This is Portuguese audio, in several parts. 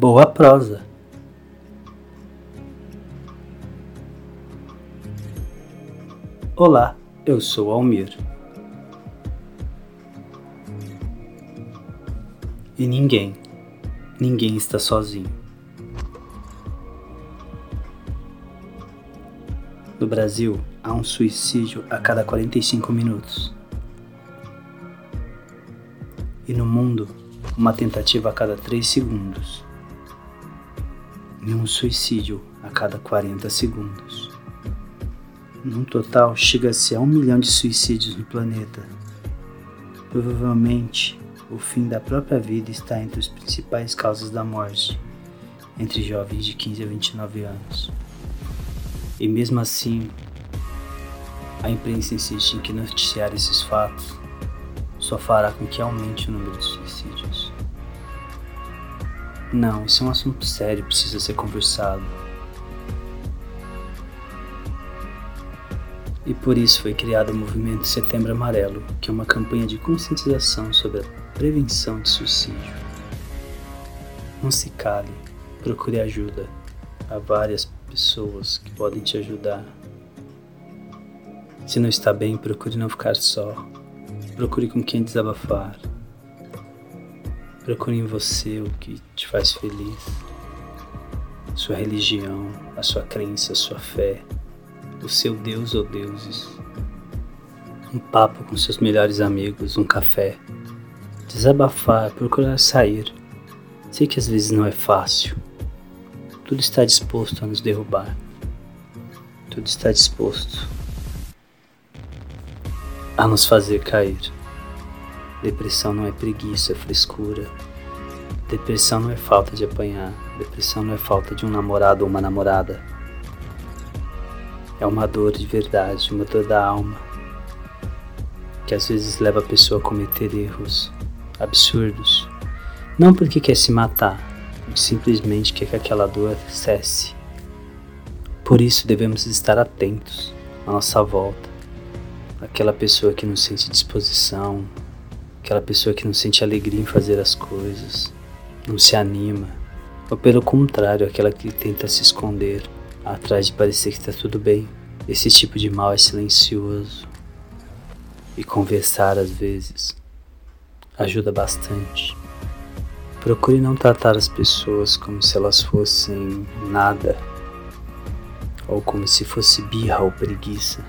Boa prosa. Olá, eu sou Almir. E ninguém, ninguém está sozinho. No Brasil, há um suicídio a cada 45 minutos. E no mundo, uma tentativa a cada 3 segundos. E um suicídio a cada 40 segundos. Num total, chega-se a um milhão de suicídios no planeta. Provavelmente, o fim da própria vida está entre as principais causas da morte, entre jovens de 15 a 29 anos. E mesmo assim, a imprensa insiste em que noticiar esses fatos só fará com que aumente o número de suicídios. Não, isso é um assunto sério, precisa ser conversado. E por isso foi criado o movimento Setembro Amarelo, que é uma campanha de conscientização sobre a prevenção de suicídio. Não se cale, procure ajuda. Há várias pessoas que podem te ajudar. Se não está bem, procure não ficar só. Procure com quem desabafar. Procure em você o que te faz feliz. Sua religião, a sua crença, a sua fé, o seu Deus ou deuses. Um papo com seus melhores amigos, um café. Desabafar, procurar sair. Sei que às vezes não é fácil tudo está disposto a nos derrubar. Tudo está disposto a nos fazer cair. Depressão não é preguiça, é frescura. Depressão não é falta de apanhar. Depressão não é falta de um namorado ou uma namorada. É uma dor de verdade, uma dor da alma, que às vezes leva a pessoa a cometer erros absurdos. Não porque quer se matar, simplesmente quer que aquela dor cesse. Por isso devemos estar atentos à nossa volta, aquela pessoa que não sente disposição, aquela pessoa que não sente alegria em fazer as coisas, não se anima, ou pelo contrário, aquela que tenta se esconder atrás de parecer que está tudo bem. Esse tipo de mal é silencioso e conversar às vezes ajuda bastante. Procure não tratar as pessoas como se elas fossem nada ou como se fosse birra ou preguiça.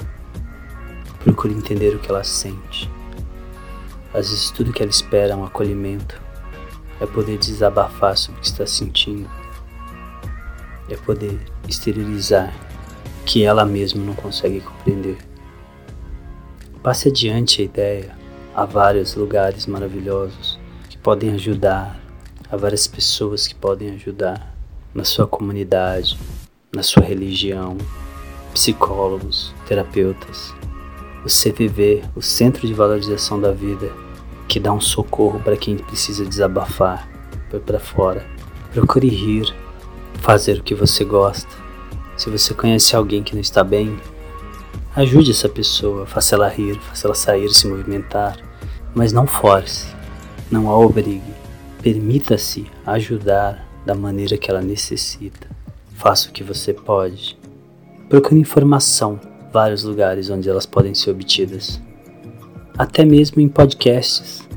Procure entender o que ela sente. Às vezes, tudo que ela espera é um acolhimento, é poder desabafar sobre o que está sentindo, é poder exteriorizar que ela mesma não consegue compreender. Passe adiante a ideia. Há vários lugares maravilhosos que podem ajudar Há várias pessoas que podem ajudar na sua comunidade, na sua religião, psicólogos, terapeutas. O CVV, o Centro de Valorização da Vida, que dá um socorro para quem precisa desabafar, pôr para fora. Procure rir, fazer o que você gosta. Se você conhece alguém que não está bem, ajude essa pessoa, faça ela rir, faça ela sair, se movimentar, mas não force, não a obrigue. Permita-se ajudar da maneira que ela necessita. Faça o que você pode. Procure informação, vários lugares onde elas podem ser obtidas. Até mesmo em podcasts.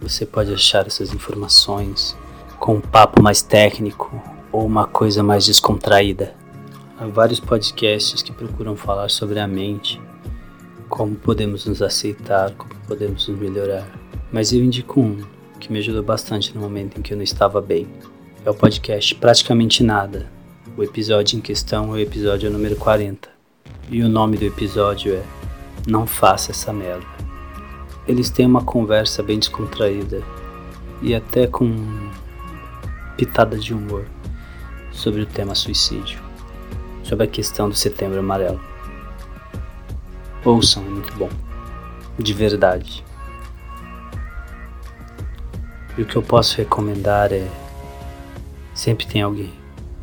Você pode achar essas informações com um papo mais técnico ou uma coisa mais descontraída. Há vários podcasts que procuram falar sobre a mente, como podemos nos aceitar, como podemos nos melhorar. Mas eu indico um que me ajudou bastante no momento em que eu não estava bem. É o podcast Praticamente Nada. O episódio em questão é o episódio número 40. E o nome do episódio é Não Faça Essa Merda. Eles têm uma conversa bem descontraída e até com pitada de humor sobre o tema suicídio, sobre a questão do Setembro Amarelo. Ouçam, é muito bom. De verdade. E o que eu posso recomendar é: sempre tem alguém,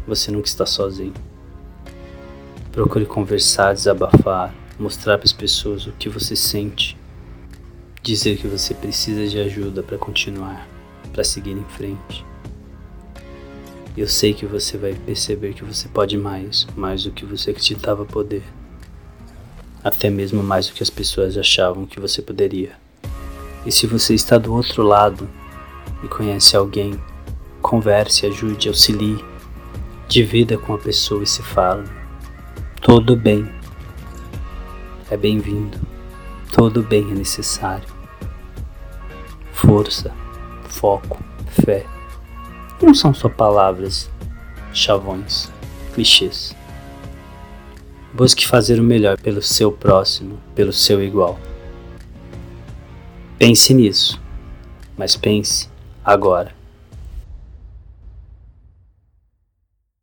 você nunca está sozinho. Procure conversar, desabafar, mostrar para as pessoas o que você sente, dizer que você precisa de ajuda para continuar, para seguir em frente. Eu sei que você vai perceber que você pode mais, mais do que você acreditava poder. Até mesmo mais do que as pessoas achavam que você poderia. E se você está do outro lado e conhece alguém, converse, ajude, auxilie, divida com a pessoa e se fala. Tudo bem. É bem-vindo. Todo bem é necessário. Força, foco, fé não são só palavras, chavões, clichês. Busque fazer o melhor pelo seu próximo, pelo seu igual. Pense nisso, mas pense agora.